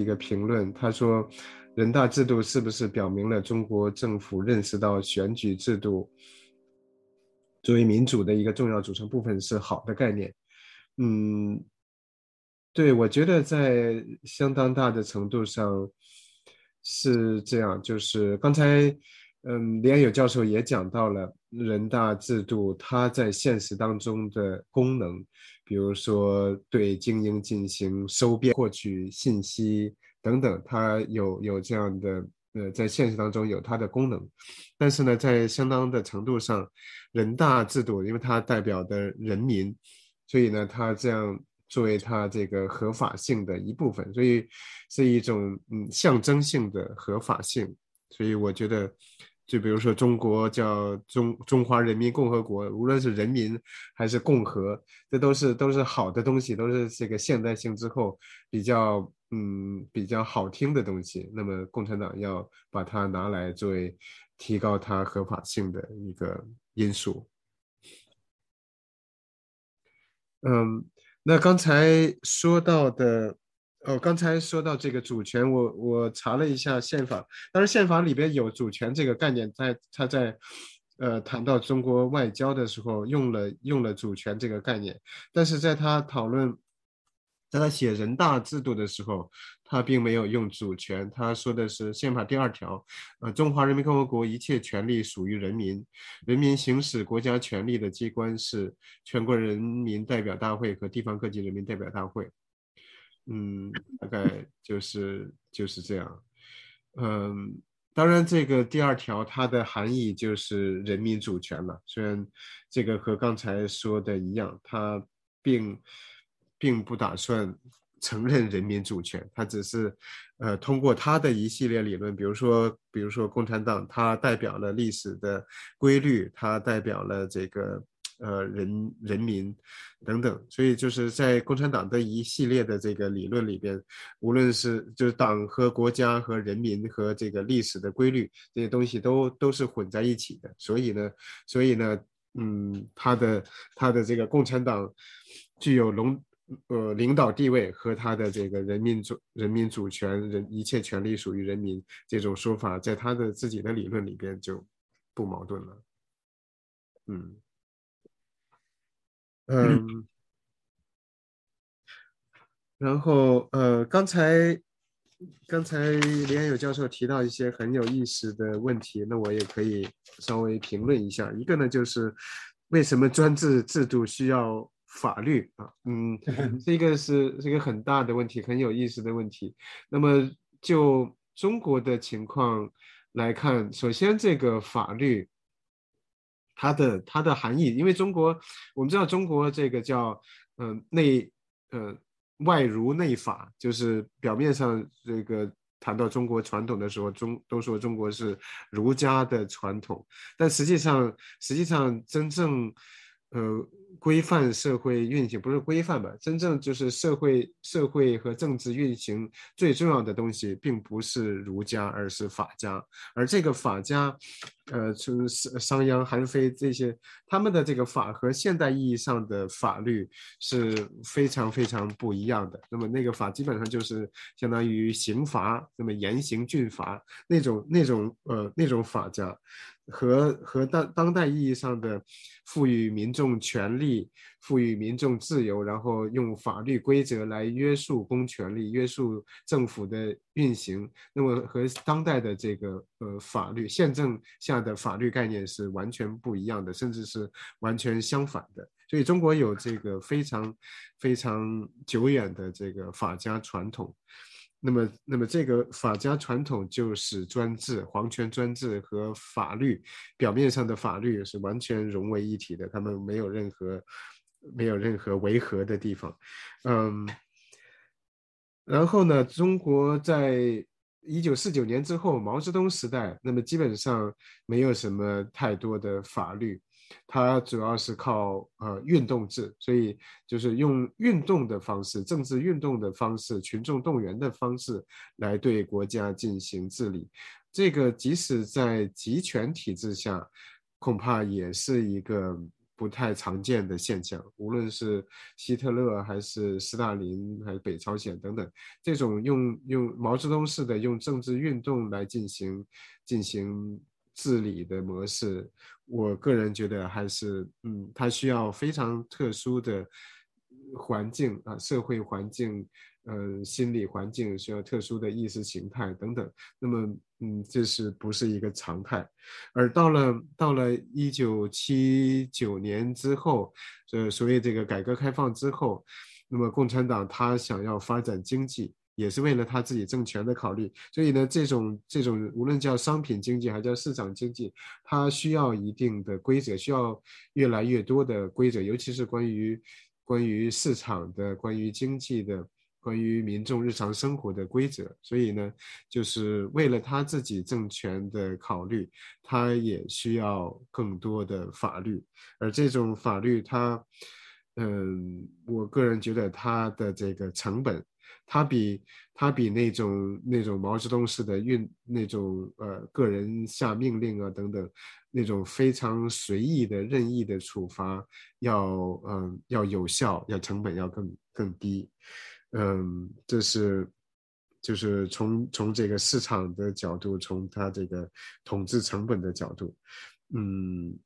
一个评论，他说，人大制度是不是表明了中国政府认识到选举制度作为民主的一个重要组成部分是好的概念？嗯，对，我觉得在相当大的程度上是这样，就是刚才。嗯，李安友教授也讲到了人大制度它在现实当中的功能，比如说对精英进行收编、获取信息等等，它有有这样的呃，在现实当中有它的功能。但是呢，在相当的程度上，人大制度因为它代表的人民，所以呢，它这样作为它这个合法性的一部分，所以是一种嗯象征性的合法性。所以我觉得。就比如说，中国叫中中华人民共和国，无论是人民还是共和，这都是都是好的东西，都是这个现代性之后比较嗯比较好听的东西。那么，共产党要把它拿来作为提高它合法性的一个因素。嗯，那刚才说到的。哦，刚才说到这个主权，我我查了一下宪法，当然宪法里边有主权这个概念，在他在呃谈到中国外交的时候用了用了主权这个概念，但是在他讨论，在他写人大制度的时候，他并没有用主权，他说的是宪法第二条，呃，中华人民共和国一切权利属于人民，人民行使国家权力的机关是全国人民代表大会和地方各级人民代表大会。嗯，大概就是就是这样。嗯，当然，这个第二条它的含义就是人民主权了。虽然这个和刚才说的一样，它并并不打算承认人民主权，它只是呃通过它的一系列理论，比如说比如说共产党，它代表了历史的规律，它代表了这个。呃，人人民等等，所以就是在共产党的一系列的这个理论里边，无论是就是党和国家和人民和这个历史的规律这些东西都都是混在一起的。所以呢，所以呢，嗯，他的他的这个共产党具有龙呃领导地位和他的这个人民主人民主权人一切权利属于人民这种说法，在他的自己的理论里边就不矛盾了。嗯。嗯，然后呃，刚才刚才李安友教授提到一些很有意思的问题，那我也可以稍微评论一下。一个呢，就是为什么专制制度需要法律啊？嗯，这个是是一个很大的问题，很有意思的问题。那么就中国的情况来看，首先这个法律。它的它的含义，因为中国我们知道中国这个叫嗯内呃外儒内法，就是表面上这个谈到中国传统的时候，中都说中国是儒家的传统，但实际上实际上真正呃。规范社会运行不是规范吧？真正就是社会、社会和政治运行最重要的东西，并不是儒家，而是法家。而这个法家，呃，从商商鞅、韩非这些，他们的这个法和现代意义上的法律是非常非常不一样的。那么那个法基本上就是相当于刑罚，那么严刑峻法那种那种呃那种法家。和和当当代意义上的赋予民众权利、赋予民众自由，然后用法律规则来约束公权力、约束政府的运行，那么和当代的这个呃法律宪政下的法律概念是完全不一样的，甚至是完全相反的。所以中国有这个非常非常久远的这个法家传统。那么，那么这个法家传统就是专制、皇权专制和法律表面上的法律是完全融为一体的，他们没有任何没有任何违和的地方。嗯，然后呢，中国在一九四九年之后，毛泽东时代，那么基本上没有什么太多的法律。它主要是靠呃运动制，所以就是用运动的方式、政治运动的方式、群众动员的方式来对国家进行治理。这个即使在集权体制下，恐怕也是一个不太常见的现象。无论是希特勒还是斯大林还是北朝鲜等等，这种用用毛泽东式的用政治运动来进行进行治理的模式，我个人觉得还是嗯，它需要非常特殊的环境啊，社会环境。呃，心理环境需要特殊的意识形态等等，那么，嗯，这是不是一个常态？而到了到了一九七九年之后，呃，所谓这个改革开放之后，那么共产党他想要发展经济，也是为了他自己政权的考虑，所以呢，这种这种无论叫商品经济还叫市场经济，它需要一定的规则，需要越来越多的规则，尤其是关于关于市场的、关于经济的。关于民众日常生活的规则，所以呢，就是为了他自己政权的考虑，他也需要更多的法律，而这种法律，它，嗯，我个人觉得它的这个成本，它比它比那种那种毛泽东式的运那种呃个人下命令啊等等那种非常随意的任意的处罚要嗯要有效，要成本要更更低。嗯，这是就是从从这个市场的角度，从它这个统治成本的角度，嗯，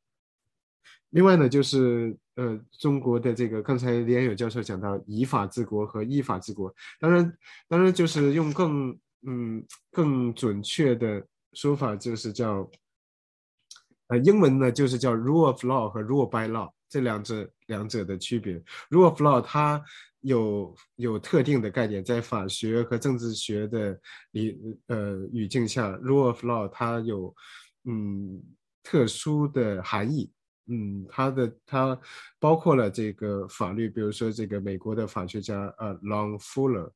另外呢，就是呃，中国的这个刚才李安友教授讲到以法治国和依法治国，当然当然就是用更嗯更准确的说法，就是叫呃英文呢就是叫 rule of law 和 rule by law 这两者两者的区别，rule of law 它。有有特定的概念，在法学和政治学的理呃语境下，rule of law 它有嗯特殊的含义，嗯，他的他包括了这个法律，比如说这个美国的法学家呃 Long Fuller，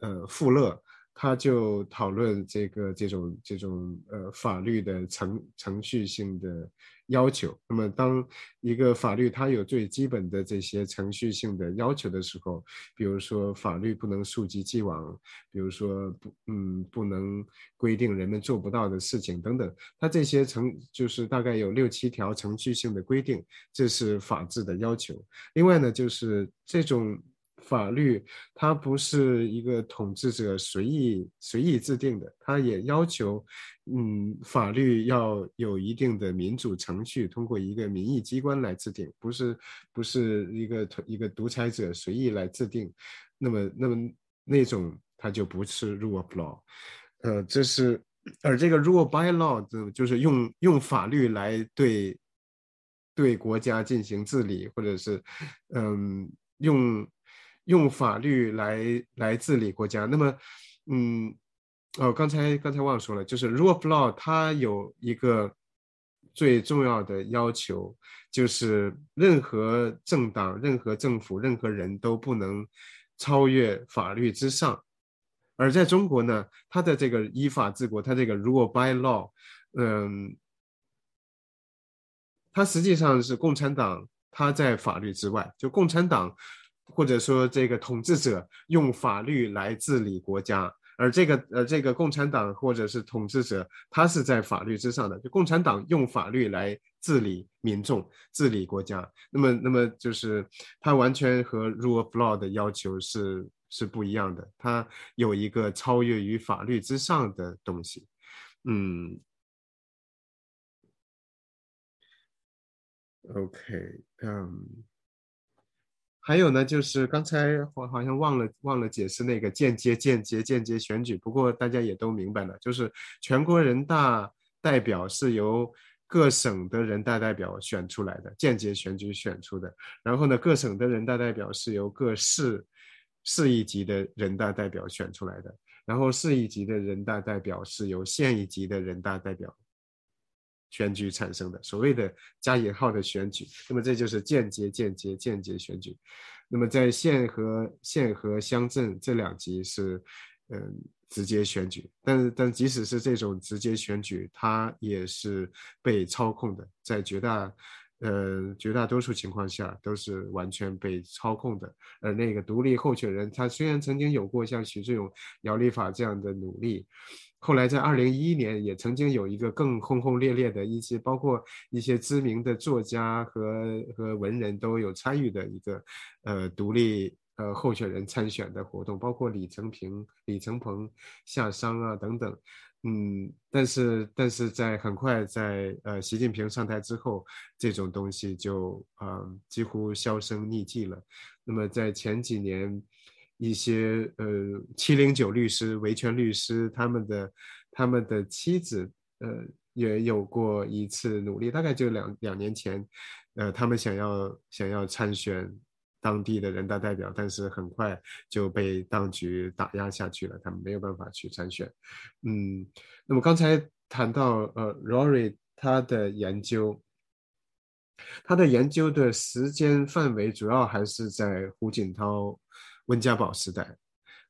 呃富勒。他就讨论这个这种这种呃法律的程程序性的要求。那么，当一个法律它有最基本的这些程序性的要求的时候，比如说法律不能溯及既往，比如说不嗯不能规定人们做不到的事情等等，它这些程就是大概有六七条程序性的规定，这是法治的要求。另外呢，就是这种。法律它不是一个统治者随意随意制定的，它也要求，嗯，法律要有一定的民主程序，通过一个民意机关来制定，不是不是一个一个独裁者随意来制定，那么那么那种它就不是 rule of law，呃，这是而这个 rule by law 就就是用用法律来对对国家进行治理，或者是嗯用。用法律来来治理国家，那么，嗯，哦，刚才刚才忘了说了，就是 rule of law 它有一个最重要的要求，就是任何政党、任何政府、任何人都不能超越法律之上。而在中国呢，它的这个依法治国，它这个 rule by law，嗯，它实际上是共产党，它在法律之外，就共产党。或者说，这个统治者用法律来治理国家，而这个呃，这个共产党或者是统治者，他是在法律之上的。就共产党用法律来治理民众、治理国家，那么，那么就是他完全和 rule of law 的要求是是不一样的。他有一个超越于法律之上的东西。嗯，OK，嗯。还有呢，就是刚才我好像忘了忘了解释那个间接、间接、间接选举。不过大家也都明白了，就是全国人大代表是由各省的人大代表选出来的，间接选举选出的。然后呢，各省的人大代表是由各市市一级的人大代表选出来的。然后市一级的人大代表是由县一级的人大代表。选举产生的所谓的加引号的选举，那么这就是间接、间接、间接选举。那么在县和县和乡镇这两级是，嗯，直接选举。但是但即使是这种直接选举，它也是被操控的，在绝大，呃，绝大多数情况下都是完全被操控的。而那个独立候选人，他虽然曾经有过像许志勇、姚立法这样的努力。后来在二零一一年也曾经有一个更轰轰烈烈的一些，包括一些知名的作家和和文人都有参与的一个呃独立呃候选人参选的活动，包括李成平、李成鹏、夏商啊等等。嗯，但是但是在很快在呃习近平上台之后，这种东西就啊几乎销声匿迹了。那么在前几年，一些呃七零九律师、维权律师他们的他们的妻子呃也有过一次努力，大概就两两年前，呃他们想要想要参选。当地的人大代表，但是很快就被当局打压下去了，他们没有办法去参选。嗯，那么刚才谈到呃，Rory 他的研究，他的研究的时间范围主要还是在胡锦涛、温家宝时代。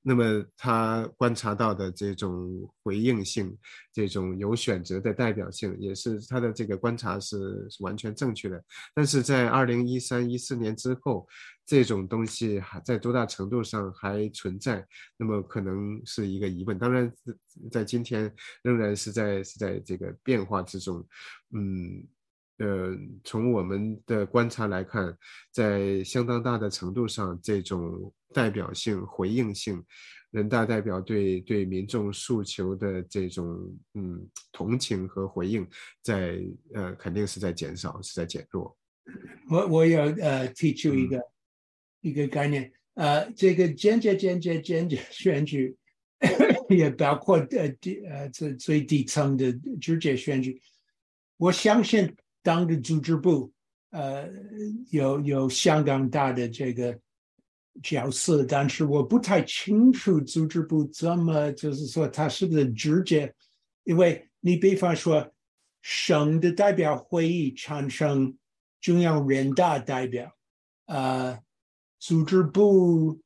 那么他观察到的这种回应性，这种有选择的代表性，也是他的这个观察是完全正确的。但是在二零一三一四年之后，这种东西还在多大程度上还存在？那么可能是一个疑问。当然，在今天仍然是在是在这个变化之中。嗯，呃，从我们的观察来看，在相当大的程度上，这种。代表性、回应性，人大代表对对民众诉求的这种嗯同情和回应，在呃肯定是在减少，是在减弱。我我要呃提出一个一个概念，呃，这个间接间接间接选举，也包括呃低呃最最底层的直接选举。我相信党的组织部呃有有相当大的这个。角色，但是我不太清楚组织部怎么，就是说他是不是直接，因为你比方说省的代表会议产生中央人大代表，呃，组织部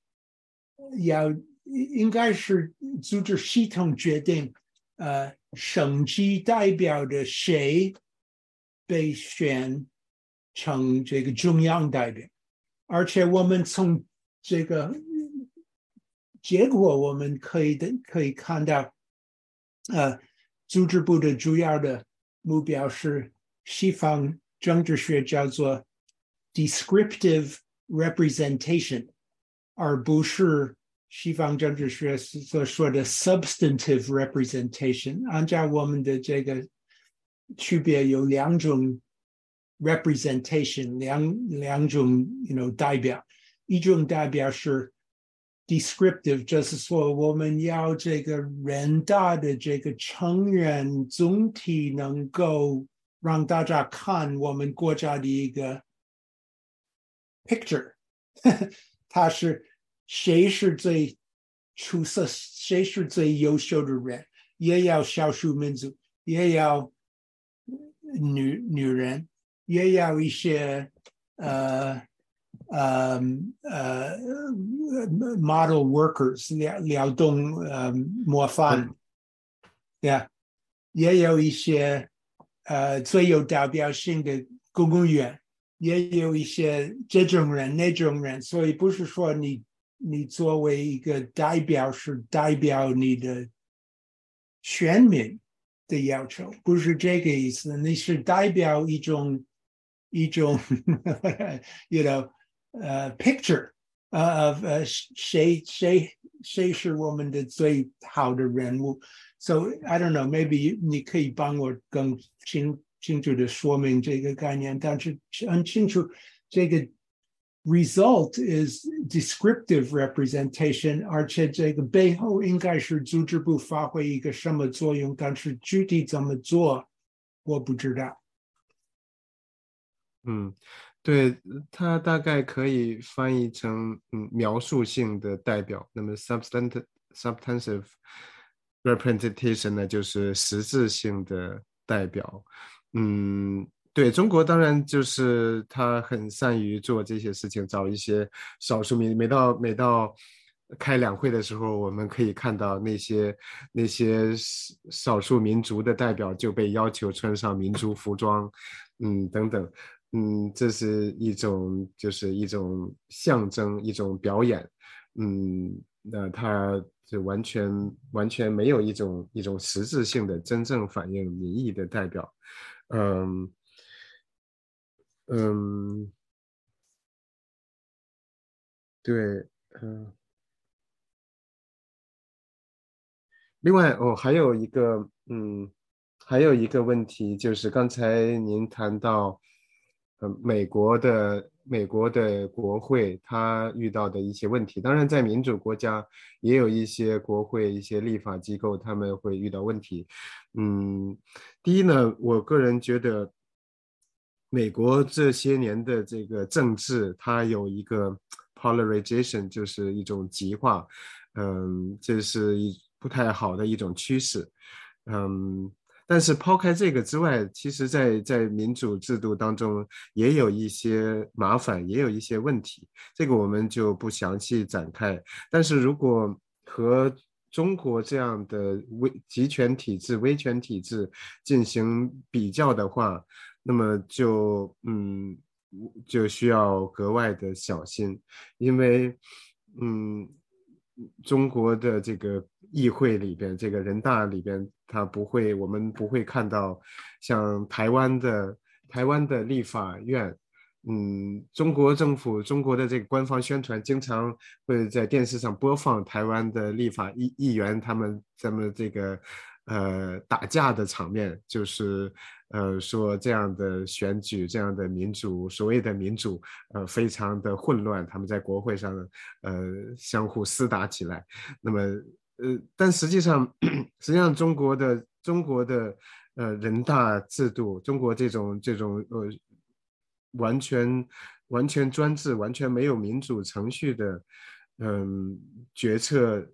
要应该是组织系统决定，呃，省级代表的谁被选成这个中央代表，而且我们从这个结果我们可以的可以看到，呃，组织部的主要的目标是西方政治学叫做 descriptive representation，而不是西方政治学所说的 substantive representation。按照我们的这个区别有两种 representation，两两种 you know 代表。一种代表是 descriptive，就是说我们要这个人大的这个成员总体能够让大家看我们国家的一个 picture，他是谁是最出色，谁是最优秀的人，也要少数民族，也要女女人，也有一些呃。呃呃，model workers 劳劳动呃模范，yeah，也有一些呃最有代表性的公务员，也有一些这种人那种人，所以不是说你你作为一个代表是代表你的全民的要求，不是这个意思，你是代表一种一种，you know。呃，picture，呃呃，谁谁谁是我们的最好的人物？So I don't know, maybe 你可以帮我更清清楚的说明这个概念，但是很清楚这个 result is descriptive representation，而且这个背后应该是组织部发挥一个什么作用，但是具体怎么做，我不知道。嗯。对，它大概可以翻译成嗯描述性的代表。那么 substantive substantive representation 呢，就是实质性的代表。嗯，对中国当然就是他很善于做这些事情，找一些少数民每到每到开两会的时候，我们可以看到那些那些少数民族的代表就被要求穿上民族服装，嗯等等。嗯，这是一种，就是一种象征，一种表演。嗯，那他就完全完全没有一种一种实质性的真正反映民意的代表，嗯嗯，对，嗯。另外哦，还有一个嗯，还有一个问题就是刚才您谈到，呃，美国的美国的国会它遇到的一些问题。当然，在民主国家也有一些国会、一些立法机构他们会遇到问题。嗯，第一呢，我个人觉得，美国这些年的这个政治它有一个 polarization，就是一种极化。嗯，这是一。不太好的一种趋势，嗯，但是抛开这个之外，其实，在在民主制度当中也有一些麻烦，也有一些问题，这个我们就不详细展开。但是如果和中国这样的威集权体制、威权体制进行比较的话，那么就嗯，就需要格外的小心，因为嗯。中国的这个议会里边，这个人大里边，他不会，我们不会看到像台湾的台湾的立法院，嗯，中国政府中国的这个官方宣传经常会在电视上播放台湾的立法议议员他们咱们这个呃打架的场面，就是。呃，说这样的选举，这样的民主，所谓的民主，呃，非常的混乱。他们在国会上，呃，相互厮打起来。那么，呃，但实际上，实际上中国的中国的呃人大制度，中国这种这种呃完全完全专制、完全没有民主程序的，嗯，决策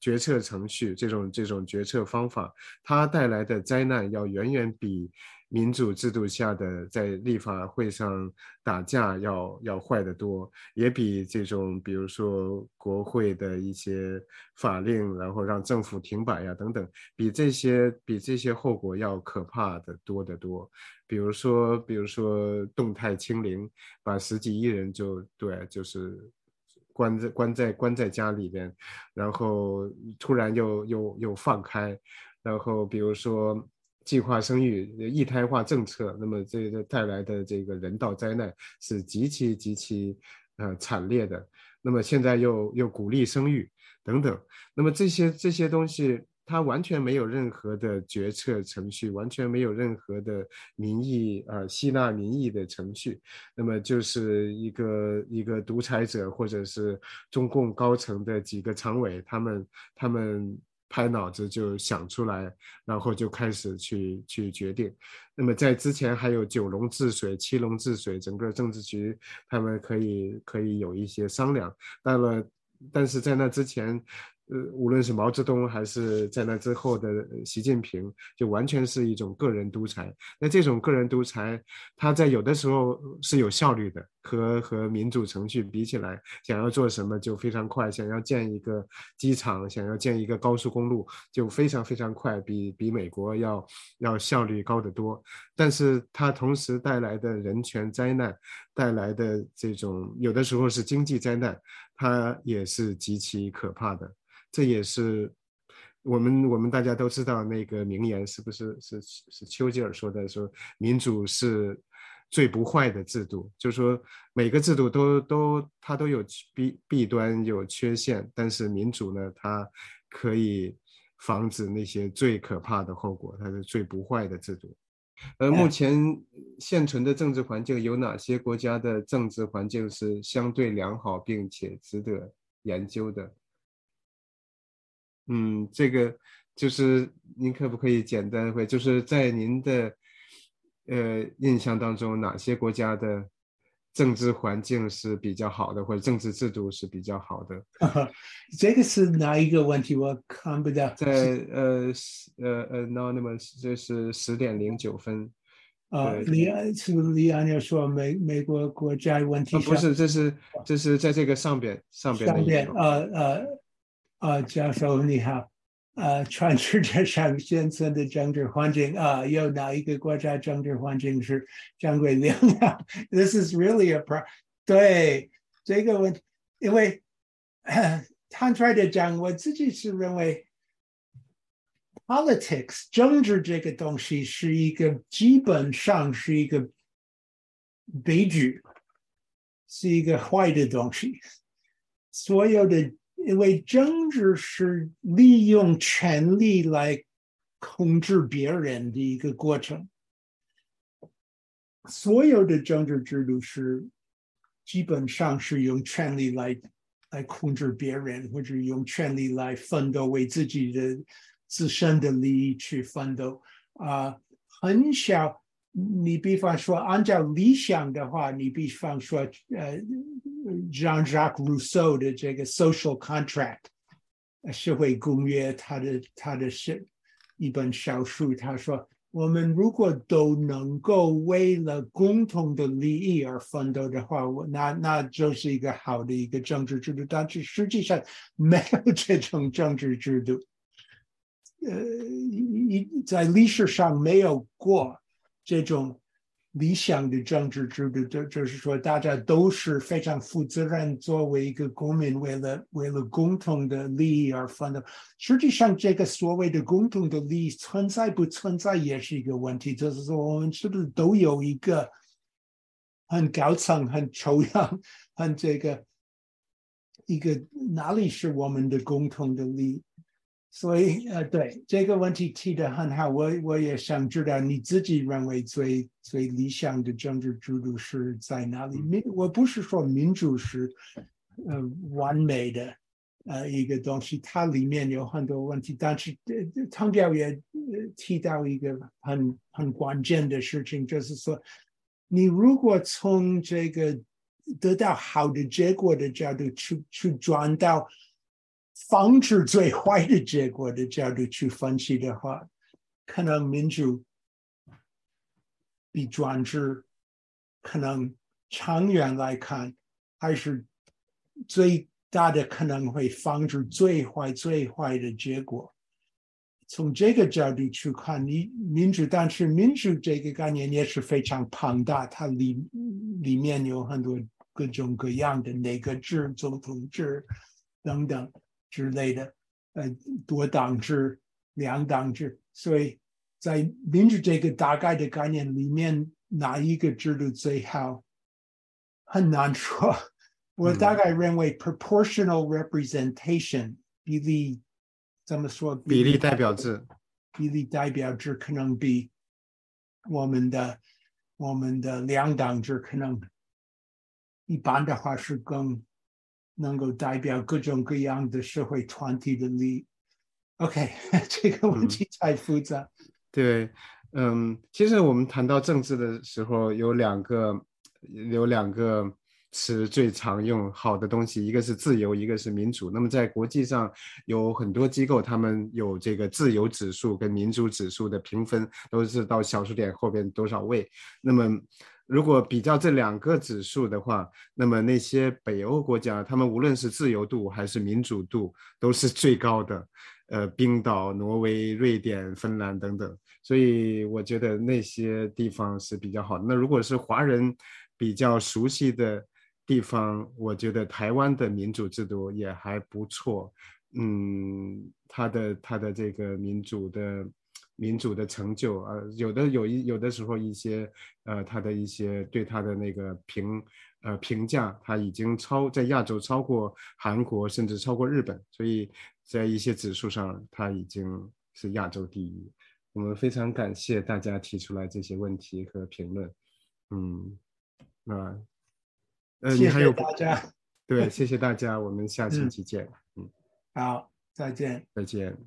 决策程序这种这种决策方法，它带来的灾难要远远比。民主制度下的在立法会上打架要要坏得多，也比这种比如说国会的一些法令，然后让政府停摆呀等等，比这些比这些后果要可怕的多得多。比如说，比如说动态清零，把十几亿人就对，就是关在关在关在家里边，然后突然又又又放开，然后比如说。计划生育、一胎化政策，那么这个带来的这个人道灾难是极其极其呃惨烈的。那么现在又又鼓励生育等等，那么这些这些东西，他完全没有任何的决策程序，完全没有任何的民意啊吸纳民意的程序，那么就是一个一个独裁者或者是中共高层的几个常委，他们他们。拍脑子就想出来，然后就开始去去决定。那么在之前还有九龙治水、七龙治水，整个政治局他们可以可以有一些商量。到了，但是在那之前。呃，无论是毛泽东还是在那之后的习近平，就完全是一种个人独裁。那这种个人独裁，他在有的时候是有效率的，和和民主程序比起来，想要做什么就非常快。想要建一个机场，想要建一个高速公路，就非常非常快，比比美国要要效率高得多。但是它同时带来的人权灾难，带来的这种有的时候是经济灾难，它也是极其可怕的。这也是我们我们大家都知道那个名言，是不是是是丘吉尔说的？说民主是最不坏的制度，就是说每个制度都都它都有弊弊端有缺陷，但是民主呢，它可以防止那些最可怕的后果，它是最不坏的制度。而目前现存的政治环境有哪些国家的政治环境是相对良好并且值得研究的？嗯，这个就是您可不可以简单会，就是在您的呃印象当中，哪些国家的政治环境是比较好的，或者政治制度是比较好的？这个是哪一个问题？我看不到。在呃呃 anonymous，这是十点零九分。啊，李安是李安要说美美国国家问题？不是，这是这是在这个上边上边上边呃呃。啊，教授你好，啊，全世界上现存的政治环境啊，有哪一个国家政治环境是相对良好？This is really a pro。对这个问题，因为坦率的讲，我自己是认为，politics 政治这个东西是一个基本上是一个悲剧，是一个坏的东西。所有的，因为政治是利用权力来控制别人的一个过程，所有的政治制度是基本上是用权力来。来控制别人，或者用权力来奋斗，为自己的自身的利益去奋斗啊。很小，你比方说，按照理想的话，你比方说，呃，Jean-Jacques Rousseau 的这个 Social Contract 社会公约，他的他的是一本小书，他说。我们如果都能够为了共同的利益而奋斗的话，我那那就是一个好的一个政治制度。但是实际上没有这种政治制度，呃，一在历史上没有过这种。理想的政治制度，就就是说，大家都是非常负责任，作为一个公民，为了为了共同的利益而奋斗。实际上，这个所谓的共同的利益存在不存在，也是一个问题。就是说，我们是不是都有一个很高层、很抽象、很这个一个哪里是我们的共同的利益？所以，呃，对这个问题提的很好，我我也想知道你自己认为最最理想的政治制度是在哪里？民，我不是说民主是呃完美的呃一个东西，它里面有很多问题。但是，汤教也提到一个很很关键的事情，就是说，你如果从这个得到好的结果的角度去去转到。防止最坏的结果的角度去分析的话，可能民主比专制可能长远来看还是最大的可能会防止最坏最坏的结果。从这个角度去看，你民主，但是民主这个概念也是非常庞大，它里里面有很多各种各样的内阁制、总统制等等。之类的，呃，多党制、两党制，所以在民主这个大概的概念里面，哪一个制度最好，很难说。我大概认为 proportional representation 比例怎么说？比例代表制，比例代表制可能比我们的我们的两党制可能一般的话是更。能够代表各种各样的社会团体的利益。OK，这个问题太复杂。对，嗯，其实我们谈到政治的时候，有两个有两个词最常用，好的东西，一个是自由，一个是民主。那么在国际上有很多机构，他们有这个自由指数跟民主指数的评分，都是到小数点后边多少位。那么如果比较这两个指数的话，那么那些北欧国家，他们无论是自由度还是民主度都是最高的。呃，冰岛、挪威、瑞典、芬兰等等，所以我觉得那些地方是比较好的。那如果是华人比较熟悉的地方，我觉得台湾的民主制度也还不错。嗯，它的它的这个民主的。民主的成就，呃，有的有一有的时候一些，呃，他的一些对他的那个评，呃，评价，他已经超在亚洲超过韩国，甚至超过日本，所以在一些指数上，他已经是亚洲第一。我们非常感谢大家提出来这些问题和评论，嗯，那，呃，你还有大家，对，谢谢大家，我们下星期见，嗯，好，再见，再见。